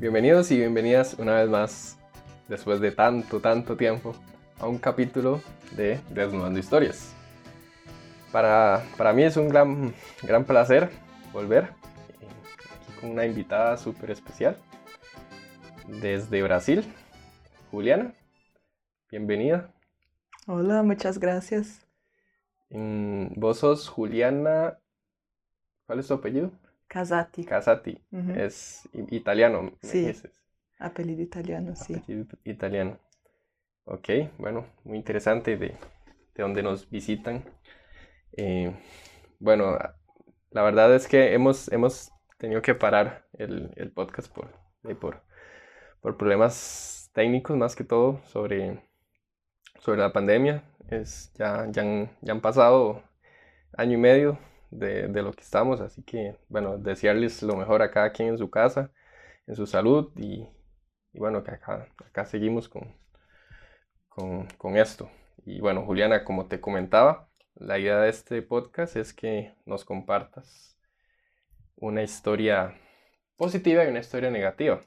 Bienvenidos y bienvenidas una vez más, después de tanto, tanto tiempo, a un capítulo de Desnudando Historias. Para, para mí es un gran, gran placer volver aquí con una invitada súper especial desde Brasil, Juliana. Bienvenida. Hola, muchas gracias. Mm, vos sos Juliana, ¿cuál es tu apellido? Casati. Casati, es italiano, me Sí. dices. Apellido italiano, sí. Apellido italiano. Ok, bueno, muy interesante de, de donde nos visitan. Eh, bueno, la verdad es que hemos, hemos tenido que parar el, el podcast por, eh, por, por problemas técnicos más que todo sobre, sobre la pandemia. Es, ya, ya, han, ya han pasado año y medio de, de lo que estamos, así que bueno, desearles lo mejor a cada quien en su casa, en su salud y, y bueno, que acá, acá seguimos con, con, con esto. Y bueno, Juliana, como te comentaba, la idea de este podcast es que nos compartas una historia positiva y una historia negativa.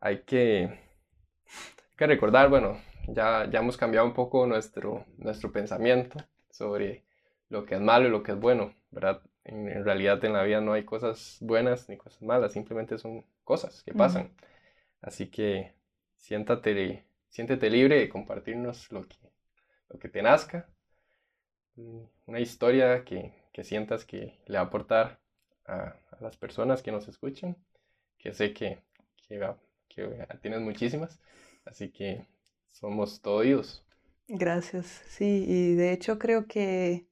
Hay que, hay que recordar, bueno, ya, ya hemos cambiado un poco nuestro, nuestro pensamiento sobre lo que es malo y lo que es bueno, ¿verdad? En, en realidad en la vida no hay cosas buenas ni cosas malas, simplemente son cosas que pasan. Así que siéntate, siéntete libre de compartirnos lo que, lo que te nazca, mm, una historia que, que sientas que le va a aportar a, a las personas que nos escuchen, que sé que, que, que tienes muchísimas, así que somos todo oídos. Gracias. Sí, y de hecho creo que,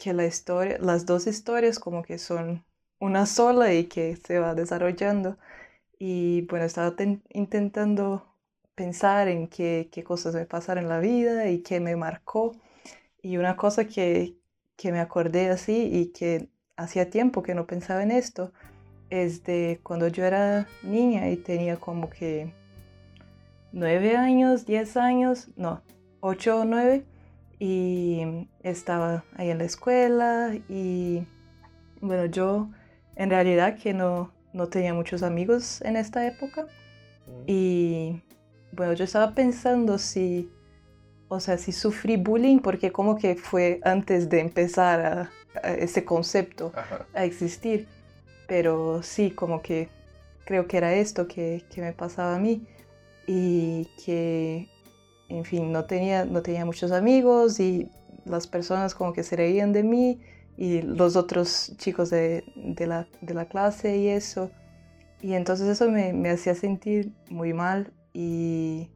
que las dos historias como que son una sola y que se va desarrollando. Y bueno, estaba ten- intentando pensar en qué, qué cosas me pasaron en la vida y qué me marcó. Y una cosa que, que me acordé así y que hacía tiempo que no pensaba en esto es de cuando yo era niña y tenía como que nueve años, diez años, no, ocho o nueve, y estaba ahí en la escuela y bueno, yo en realidad que no, no tenía muchos amigos en esta época y bueno, yo estaba pensando si, o sea, si sufrí bullying porque como que fue antes de empezar a- a ese concepto Ajá. a existir. Pero sí, como que creo que era esto que, que me pasaba a mí. Y que, en fin, no tenía, no tenía muchos amigos y las personas como que se reían de mí y los otros chicos de, de la, de la clase y eso. Y entonces eso me, me hacía sentir muy mal y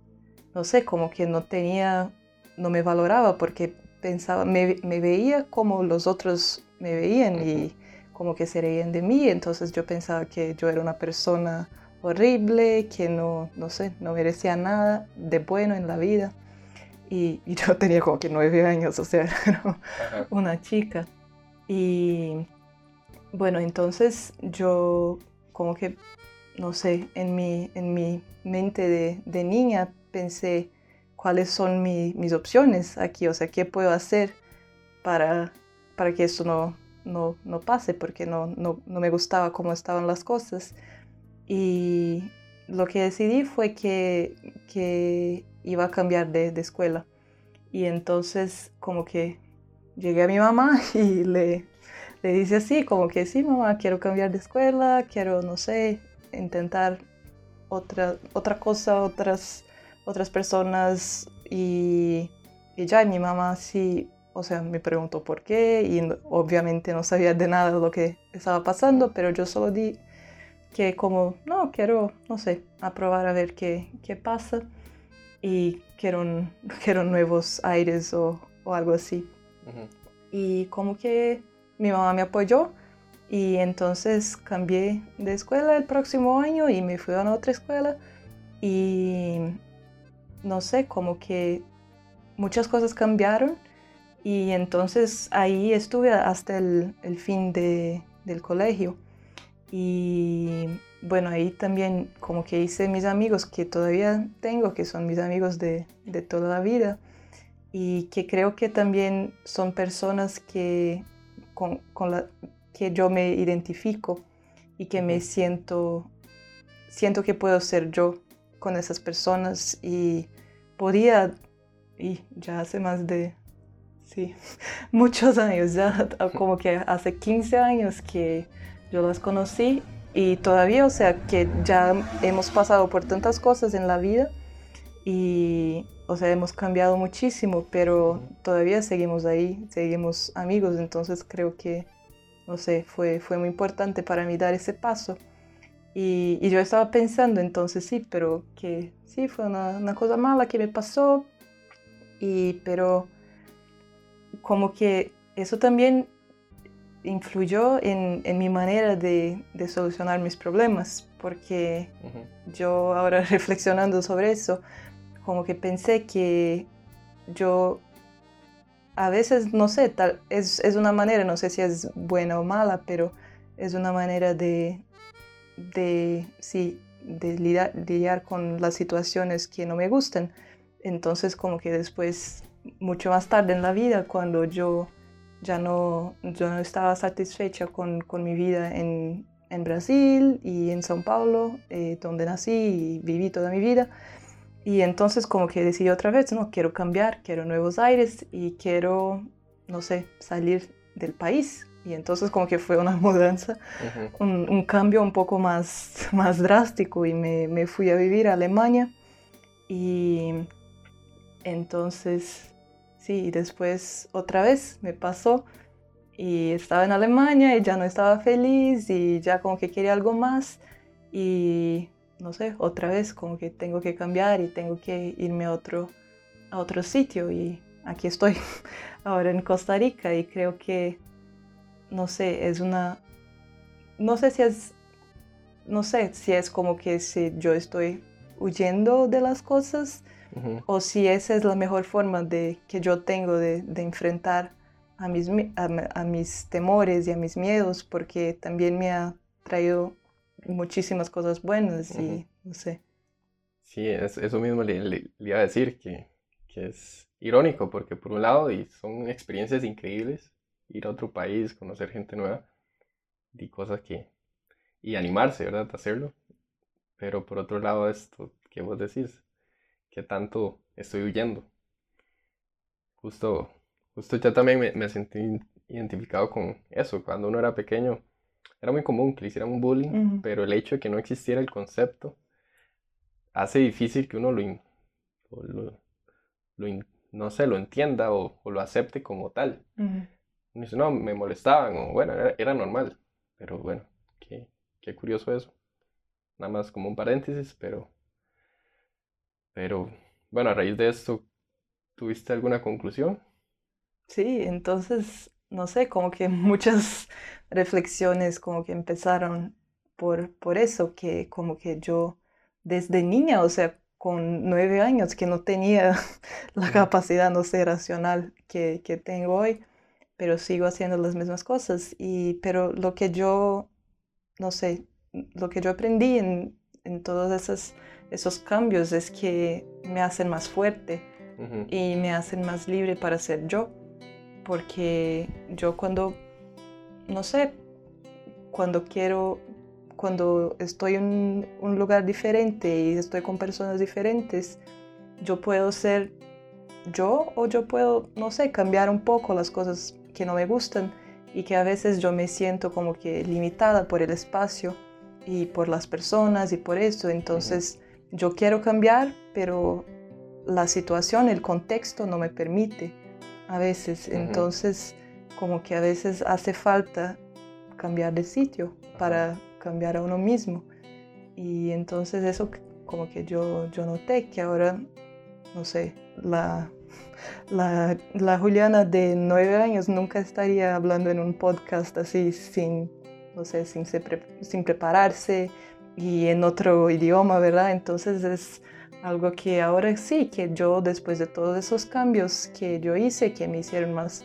no sé, como que no tenía, no me valoraba porque pensaba, me, me veía como los otros me veían y como que se reían de mí, entonces yo pensaba que yo era una persona horrible, que no, no sé, no merecía nada de bueno en la vida. Y, y yo tenía como que nueve años, o sea, una chica. Y bueno, entonces yo como que, no sé, en mi, en mi mente de, de niña pensé cuáles son mi- mis opciones aquí, o sea, qué puedo hacer para, para que esto no, no, no pase, porque no, no, no me gustaba cómo estaban las cosas. Y lo que decidí fue que, que iba a cambiar de, de escuela. Y entonces como que llegué a mi mamá y le, le dice así, como que sí, mamá, quiero cambiar de escuela, quiero, no sé, intentar otra, otra cosa, otras, otras personas. Y, y ya, y mi mamá sí, o sea, me preguntó por qué y obviamente no sabía de nada lo que estaba pasando, pero yo solo di que como, no, quiero, no sé, aprobar a ver qué, qué pasa y quiero, quiero nuevos aires o, o algo así. Ujú. Y como que mi mamá me apoyó y entonces cambié de escuela el próximo año y me fui a otra escuela y no sé, como que muchas cosas cambiaron y entonces ahí estuve hasta el, el fin de- del colegio. Y bueno, ahí también como que hice mis amigos que todavía tengo, que son mis amigos de, de toda la vida y que creo que también son personas que con, con la que yo me identifico y que me siento siento que puedo ser yo con esas personas y podía, y ya hace más de, sí, muchos años, ya como que hace 15 años que yo las conocí y todavía, o sea, que ya hemos pasado por tantas cosas en la vida y, o sea, hemos cambiado muchísimo, pero todavía seguimos ahí, seguimos amigos, entonces creo que, no sé, fue, fue muy importante para mí dar ese paso. Y, yo estaba pensando entonces, sí, pero que sí, fue una, cosa mala que me pasó, y, pero como que eso también influyó en, mi manera de, solucionar mis problemas, porque yo ahora reflexionando sobre eso, como que pensé que yo a veces, no sé, tal, es, es una manera, no sé si es buena o mala, pero es una manera de, de, sí, de lidiar, con las situaciones que no me gustan. Entonces como que después, mucho más tarde en la vida, cuando yo ya no, yo no estaba satisfecha con, con mi vida en, en, Brasil y en São Paulo, eh, donde nací y viví toda mi vida, y entonces como que decidí otra vez, no, quiero cambiar, quiero nuevos aires y quiero, no sé, salir del país. Y entonces como que fue una mudanza, un, un, cambio un poco más, más drástico y me, me, fui a vivir a Alemania. Y entonces, sí, después otra vez me pasó y estaba en Alemania y ya no estaba feliz y ya como que quería algo más. Y no sé, otra vez como que tengo que cambiar y tengo que irme a otro, a otro sitio y aquí estoy ahora en Costa Rica y creo que, no sé, es una, no sé si es, no sé si es como que si yo estoy huyendo de las cosas o si esa es la mejor forma de, que yo tengo de, enfrentar a mis, a mis temores y a mis miedos porque también me ha traído muchísimas cosas buenas y no sé. Sí, es, eso mismo le, iba a decir, que, que, es irónico, porque por un lado y son experiencias increíbles, ir a otro país, conocer gente nueva y cosas que... y animarse, ¿verdad? A hacerlo. Pero por otro lado esto que vos decís, que tanto estoy huyendo. Justo, justo yo también me, me sentí identificado con eso, cuando uno era pequeño era muy común que le hicieran un bullying, pero el hecho de que no existiera el concepto hace difícil que uno lo, lo, no sé, lo entienda o, lo acepte como tal. dice, no, me molestaban, o bueno, era, normal, pero bueno, qué, qué, curioso eso. Nada más como un paréntesis, pero, pero bueno, a raíz de esto, ¿tuviste alguna conclusión? Sí, entonces, no sé, como que muchas reflexiones como que empezaron por, por eso, que como que yo desde niña, o sea, con nueve años, que no tenía la capacidad, no sé, racional que, que tengo hoy, pero sigo haciendo las mismas cosas. Y, pero lo que yo, no sé, lo que yo aprendí en, en todos esos, esos cambios es que me hacen más fuerte y me hacen más libre para ser yo. Porque yo cuando no sé, cuando quiero, cuando estoy en un lugar diferente y estoy con personas diferentes, yo puedo ser yo o yo puedo, no sé, cambiar un poco las cosas que no me gustan y que a veces yo me siento como que limitada por el espacio y por las personas y por eso. Entonces yo quiero cambiar, pero la situación, el contexto no me permite a veces. Entonces como que a veces hace falta cambiar de sitio para cambiar a uno mismo. Y entonces eso como que yo, yo noté que ahora, no sé, la, la, la Juliana de nueve años nunca estaría hablando en un podcast así sin, no sé, sin, sin prepararse y en otro idioma, ¿verdad? Entonces es algo que ahora sí, que yo después de todos esos cambios que yo hice, que me hicieron más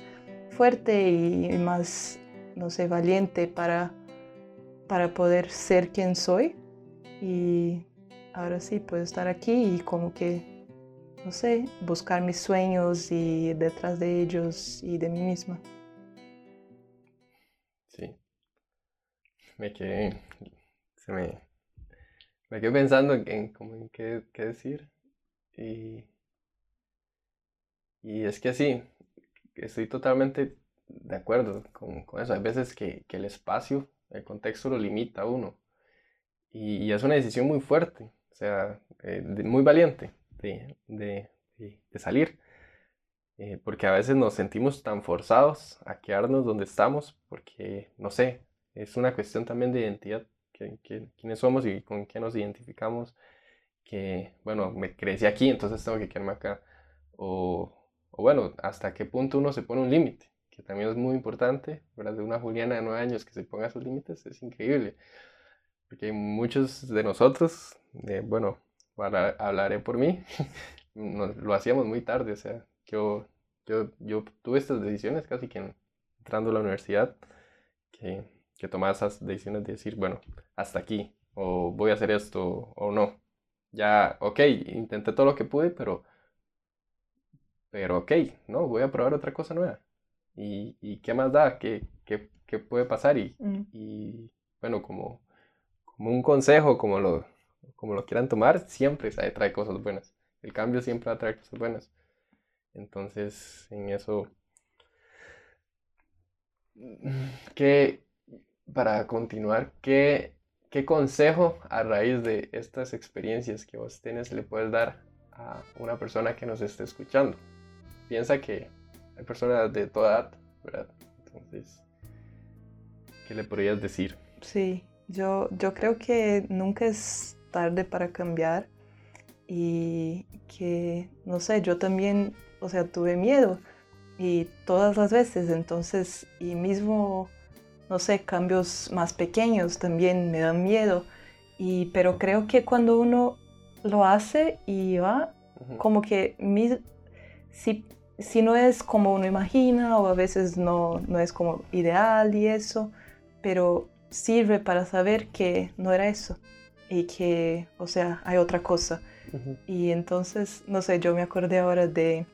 fuerte y más, no sé, valiente para, para poder ser quien soy. Y ahora sí puedo estar aquí y como que, no sé, buscar mis sueños y detrás de ellos y de mí misma. Sí. Me quedé, se me, me quedé pensando en, como en qué, qué, decir. Y, y es que sí, estoy totalmente de acuerdo con, con eso. Hay veces que, el espacio, el contexto lo limita a uno. Y, es una decisión muy fuerte, o sea, eh, muy valiente de, de, de salir. Eh, porque a veces nos sentimos tan forzados a quedarnos donde estamos, porque, no sé, es una cuestión también de identidad, quiénes somos y con qué nos identificamos, que, bueno, me crecí aquí, entonces tengo que quedarme acá, o, o bueno, hasta qué punto uno se pone un límite, que también es muy importante, ¿verdad? De una Juliana de nueve años que se ponga sus límites es increíble, porque muchos de nosotros, bueno, hablaré por mí, lo hacíamos muy tarde, o sea, yo, yo, yo tuve estas decisiones casi que entrando a la universidad, que, que tomaba esas decisiones de decir, bueno, hasta aquí, o voy a hacer esto, o no. Ya, ok, intenté todo lo que pude, pero, pero ok, no, voy a probar otra cosa nueva. ¿Y, y qué más da? ¿Qué, qué, qué puede pasar? Y, Mm. y bueno, como, como un consejo, como lo, como lo quieran tomar, siempre trae, trae cosas buenas. El cambio siempre va a traer cosas buenas. Entonces, en eso, ¿qué, para continuar, ¿qué, qué consejo a raíz de estas experiencias que vos tienes le puedes dar a una persona que nos esté escuchando? Piensa que hay personas de toda edad, ¿verdad? Entonces, ¿qué le podrías decir? Sí, yo, yo creo que nunca es tarde para cambiar y que, no sé, yo también, o sea, tuve miedo y todas las veces, entonces, y mismo, no sé, cambios más pequeños también me dan miedo, y, pero creo que cuando uno lo hace y va, como que mi- si, si no es como uno imagina o a veces no, no es como ideal y eso, pero sirve para saber que no era eso y que, o sea, hay otra cosa. Y entonces, no sé, yo me acordé ahora de,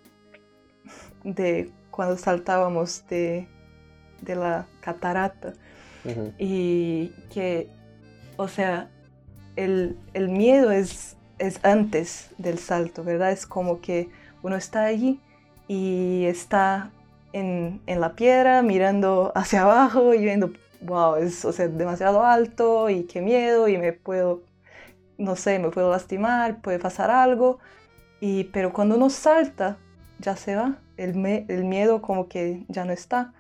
de cuando saltábamos de, de la catarata y que, o sea, el, el miedo es, es antes del salto, ¿verdad? Es como que uno está allí y está en, en la piedra mirando hacia abajo y viendo, wow, es o sea, demasiado alto y qué miedo y me puedo, no sé, me puedo lastimar, puede pasar algo. Y, pero cuando uno salta, ya se va, el, me- el miedo como que ya no está.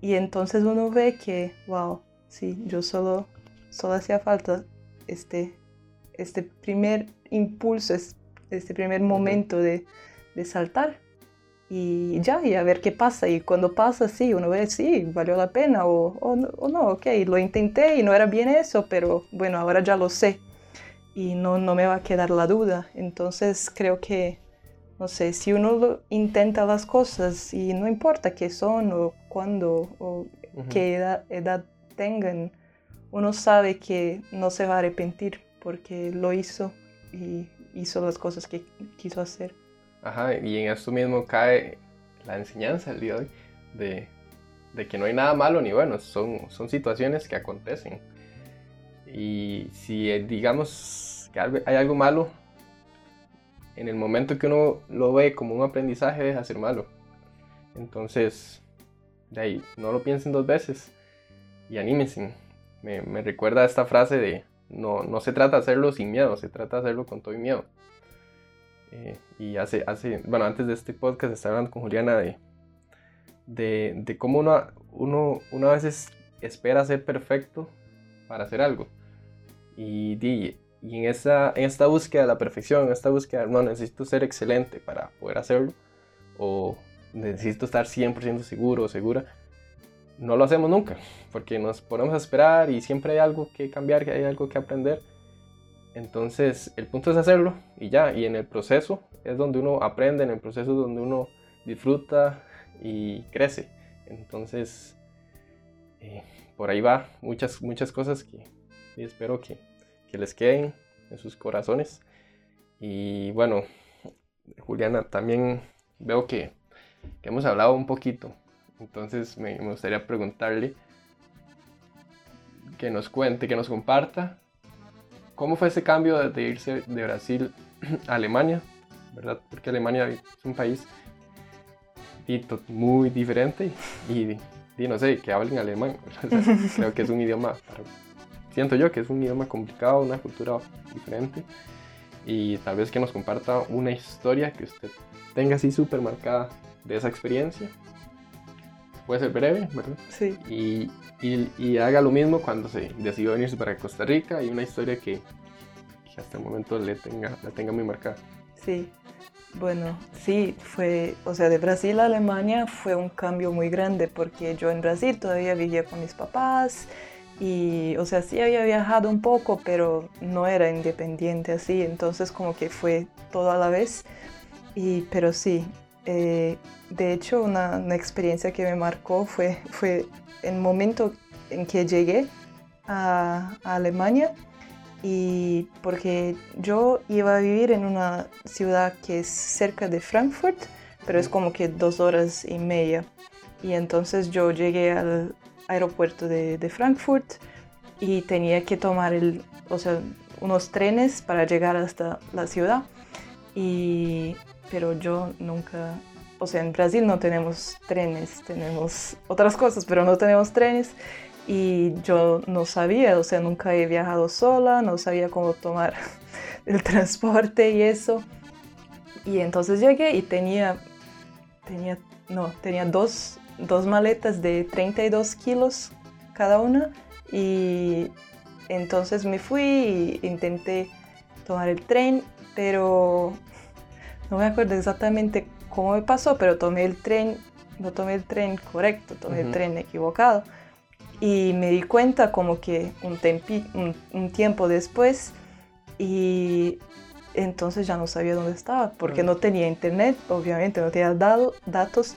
Y entonces uno ve que, wow, sí, yo solo, solo hacía falta este, este primer impulso, es- este primer momento de, de saltar. Y ya, y a ver qué pasa. Y cuando pasa, sí, uno ve, sí, valió la pena o, o, no, o no, ok, lo intenté y no era bien eso, pero bueno, ahora ya lo sé. Y no, no me va a quedar la duda. Entonces creo que, no sé, si uno lo- intenta las cosas y no importa qué son o cuándo o qué edad, edad tengan, uno sabe que no se va a arrepentir porque lo hizo y hizo las cosas que quiso hacer. Ajá, y en esto mismo cae la enseñanza el día de hoy de, de que no hay nada malo ni bueno, son, son situaciones que acontecen. Y si eh, digamos que hay algo malo, en el momento que uno lo ve como un aprendizaje deja de ser malo. Entonces, de ahí, no lo piensen dos veces y anímense. Me, me recuerda esta frase de no, no se trata de hacerlo sin miedo, se trata de hacerlo con todo y miedo. Eh, y hace, hace, bueno, antes de este podcast estaba hablando con Juliana de, de, de cómo uno, uno, uno a veces espera ser perfecto para hacer algo. Y, di- y en, esa, en esta búsqueda de la perfección, en esta búsqueda, no, necesito ser excelente para poder hacerlo, o necesito estar 100% seguro o segura, no lo hacemos nunca, porque nos ponemos a esperar y siempre hay algo que cambiar, hay algo que aprender. Entonces, el punto es hacerlo y ya, y en el proceso es donde uno aprende, en el proceso es donde uno disfruta y crece. Entonces, eh, por ahí va muchas, muchas cosas que espero que, que les queden en sus corazones. Y bueno, Juliana, también veo que, hemos hablado un poquito, entonces me, gustaría preguntarle que nos cuente, que nos comparta ¿cómo fue ese cambio de, irse de Brasil a Alemania? ¿Verdad? Porque Alemania es un país muy diferente y no sé, que hablen alemán. creo que es un idioma, siento yo que es un idioma complicado, una cultura diferente y tal vez que nos comparta una historia que usted tenga así súper marcada de esa experiencia. Puede ser breve, ¿verdad? Sí. Y, y, haga lo mismo cuando se decidió venirse para Costa Rica y una historia que, que hasta el momento le tenga, la tenga muy marcada. Sí, bueno, sí, fue, o sea, de Brasil a Alemania fue un cambio muy grande porque yo en Brasil todavía vivía con mis papás y, o sea, sí había viajado un poco, pero no era independiente así, entonces como que fue todo a la vez. Y, pero sí, eh, de hecho una, una, experiencia que me marcó fue, fue el momento en que llegué a, a Alemania y porque yo iba a vivir en una ciudad que es cerca de Frankfurt, pero es como que dos horas y media. Y entonces yo llegué al aeropuerto de, de Frankfurt y tenía que tomar el, o sea, unos trenes para llegar hasta la ciudad. Y, pero yo nunca, o sea, en Brasil no tenemos trenes, tenemos otras cosas, pero no tenemos trenes y yo no sabía, o sea, nunca he viajado sola, no sabía cómo tomar el transporte y eso. Y entonces llegué y tenía, tenía, no, tenía dos, dos maletas de 32 kilos cada una y entonces me fui e intenté tomar el tren, pero no me acuerdo exactamente cómo me pasó, pero tomé el tren, no tomé el tren correcto, tomé el tren equivocado. Y me di cuenta como que un, un, tiempo después y entonces ya no sabía dónde estaba porque no tenía internet, obviamente no tenía dado, datos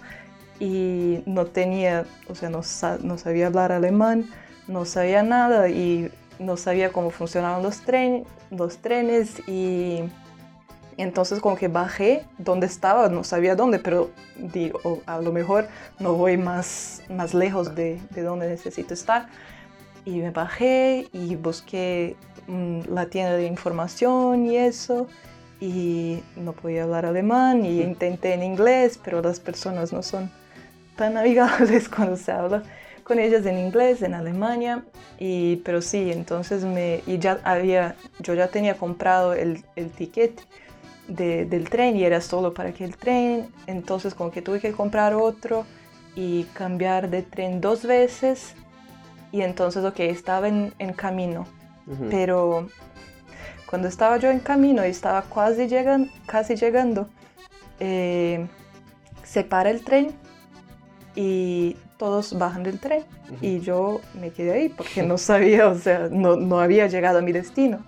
y no tenía, o sea, no, no, sabía hablar alemán, no sabía nada y no sabía cómo funcionaban los, tren, los trenes y entonces como que bajé donde estaba, no sabía dónde, pero digo, a lo mejor no voy más, más lejos de, de donde necesito estar. Y me bajé y busqué mm, la tienda de información y eso. Y no podía hablar alemán y intenté en inglés, pero las personas no son tan amigables cuando se habla con ellas en inglés en Alemania. Y, pero sí, entonces me, y ya había, yo ya tenía comprado el, el ticket del tren y era solo para aquel tren, entonces como que tuve que comprar otro y cambiar de tren dos veces y entonces ok, estaba en, camino, pero cuando estaba yo en camino y estaba casi, llegan, casi llegando, eh, se para el tren y todos bajan del tren y yo me quedé ahí porque no sabía, o sea, no, no había llegado a mi destino.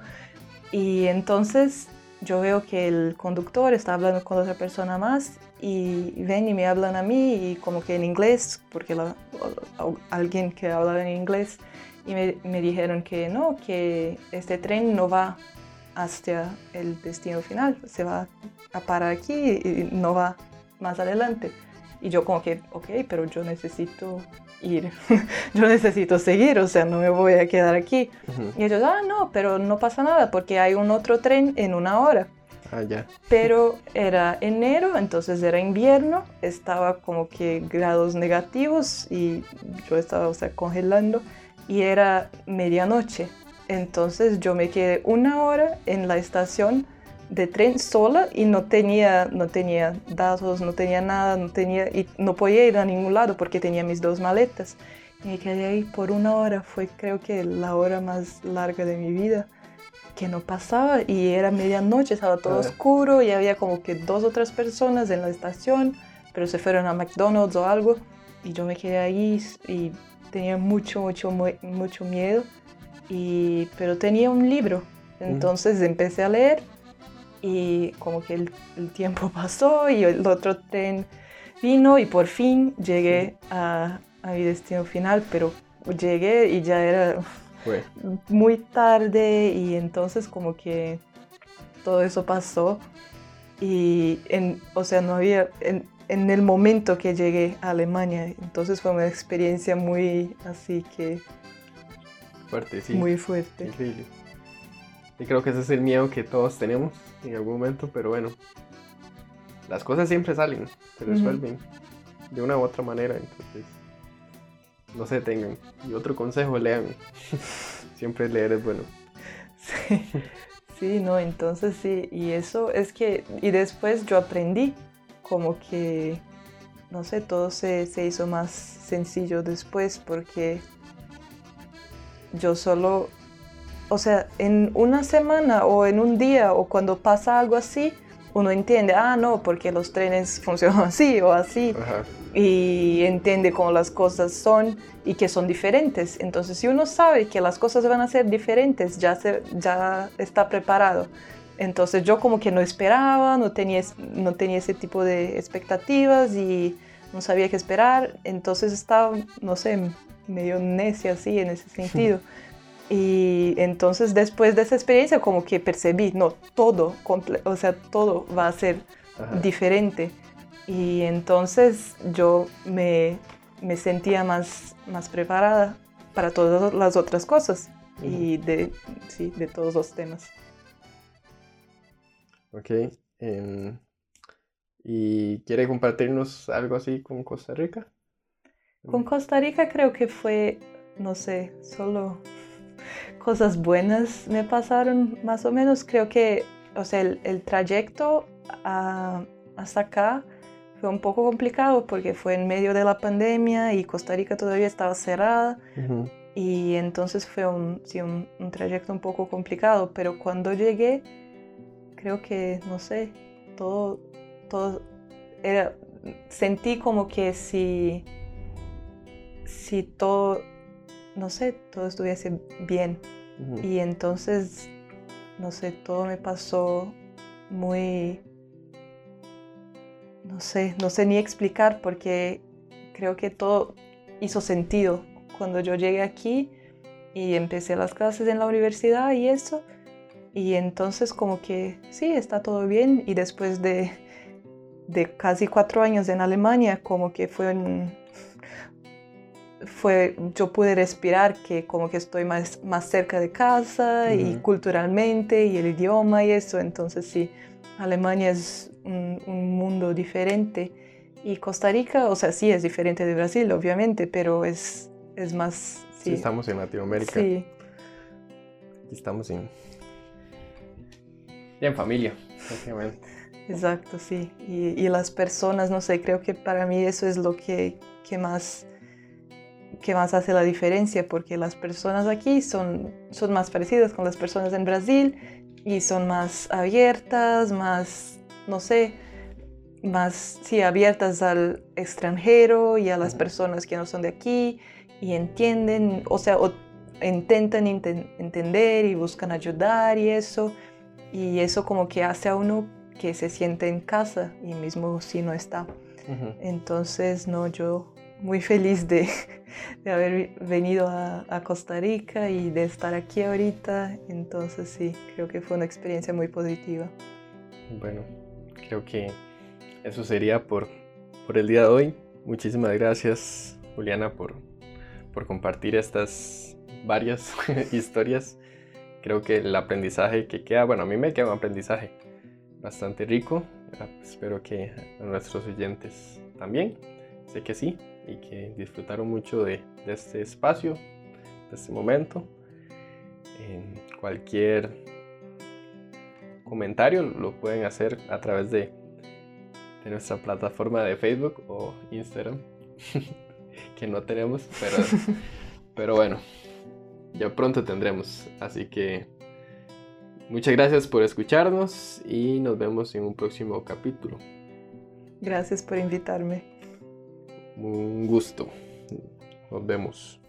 Y entonces yo veo que el conductor está hablando con otra persona más y ven y me hablan a mí y como que en inglés, porque alguien que hablaba en inglés y me, me, dijeron que no, que este tren no va hasta el destino final, se va a parar aquí y no va más adelante. Y yo como que, ok, pero yo necesito ir, yo necesito seguir, o sea, no me voy a quedar aquí. Y ellos, ah, no, pero no pasa nada porque hay un otro tren en una hora. Ah, ya. Pero era enero, entonces era invierno, estaba como que grados negativos y yo estaba, o sea, congelando y era medianoche. Entonces yo me quedé una hora en la estación de tren sola y no tenía, no tenía datos, no tenía nada, no tenía, y no podía ir a ningún lado porque tenía mis dos maletas. Y me quedé ahí por una hora, fue creo que la hora más larga de mi vida, que no pasaba y era medianoche, estaba todo oscuro y había como que dos o tres personas en la estación, pero se fueron a McDonald's o algo y yo me quedé ahí y tenía mucho, mucho, mucho miedo, y, pero tenía un libro, entonces empecé a leer y como que el, tiempo pasó y el otro tren vino y por fin llegué a, a mi destino final, pero llegué y ya era muy tarde y entonces como que todo eso pasó y en, o sea, no había, en, en, el momento que llegué a Alemania, entonces fue una experiencia muy así que... Fuerte, sí. Muy fuerte. Y creo que ese es el miedo que todos tenemos en algún momento, pero bueno, las cosas siempre salen, se resuelven de una u otra manera, entonces no se detengan. Y otro consejo, lean. siempre leer es bueno. Sí. sí, no, entonces sí, y eso es que, y después yo aprendí como que, no sé, todo se, se hizo más sencillo después porque yo solo, o sea, en una semana o en un día o cuando pasa algo así, uno entiende, ah, no, porque los trenes funcionan así o así, y entiende cómo las cosas son y que son diferentes. Entonces, si uno sabe que las cosas van a ser diferentes, ya, se, ya está preparado. Entonces, yo como que no esperaba, no tenía, no tenía ese tipo de expectativas y no sabía qué esperar. Entonces, estaba, no sé, medio necia así en ese sentido. Y entonces después de esa experiencia como que percibí, no, todo, o sea, todo va a ser diferente. Y entonces yo me, me, sentía más, más preparada para todas las otras cosas y de, sí, de todos los temas. Ok. Em, ¿Y quiere compartirnos algo así con Costa Rica? Con Costa Rica creo que fue, no sé, solo cosas buenas me pasaron más o menos. Creo que, o sea, el, trayecto hasta acá fue un poco complicado porque fue en medio de la pandemia y Costa Rica todavía estaba cerrada. Y entonces fue un, sí, un, un, trayecto un poco complicado, pero cuando llegué, creo que, no sé, todo, todo era, sentí como que si si todo, no sé, todo estuviese bien. Y entonces, no sé, todo me pasó muy, no sé, no sé ni explicar porque creo que todo hizo sentido cuando yo llegué aquí y empecé las clases en la universidad y eso. Y entonces como que sí, está todo bien. Y después de, de casi cuatro años en Alemania, como que fue un, fue, yo pude respirar que como que estoy más, más cerca de casa y culturalmente y el idioma y eso, entonces sí, Alemania es un, mundo diferente y Costa Rica, o sea, sí es diferente de Brasil, obviamente, pero es, es más... Sí. estamos en Latinoamérica. Sí. estamos en, en familia, básicamente. Exacto, sí. Y, y, las personas, no sé, creo que para mí eso es lo que, que más que más hace la diferencia porque las personas aquí son, son más parecidas con las personas en Brasil y son más abiertas, más, no sé, más, sí, abiertas al extranjero y a las personas que no son de aquí y entienden, o sea, intentan entender y buscan ayudar y eso. Y eso como que hace a uno que se siente en casa y mismo si no está. Entonces, no, yo muy feliz de, haber venido a, Costa Rica y de estar aquí ahorita. Entonces sí, creo que fue una experiencia muy positiva. Bueno, creo que eso sería por, por el día de hoy. Muchísimas gracias Juliana por, por compartir estas varias historias. Creo que el aprendizaje que queda, bueno, a mí me queda un aprendizaje bastante rico. Espero que a nuestros oyentes también. Sé que sí y que disfrutaron mucho de, este espacio, de este momento. En cualquier comentario lo pueden hacer a través de, de nuestra plataforma de Facebook o Instagram, que no tenemos, pero, pero bueno, ya pronto tendremos. Así que muchas gracias por escucharnos y nos vemos en un próximo capítulo. Gracias por invitarme. Un gusto. Nos vemos.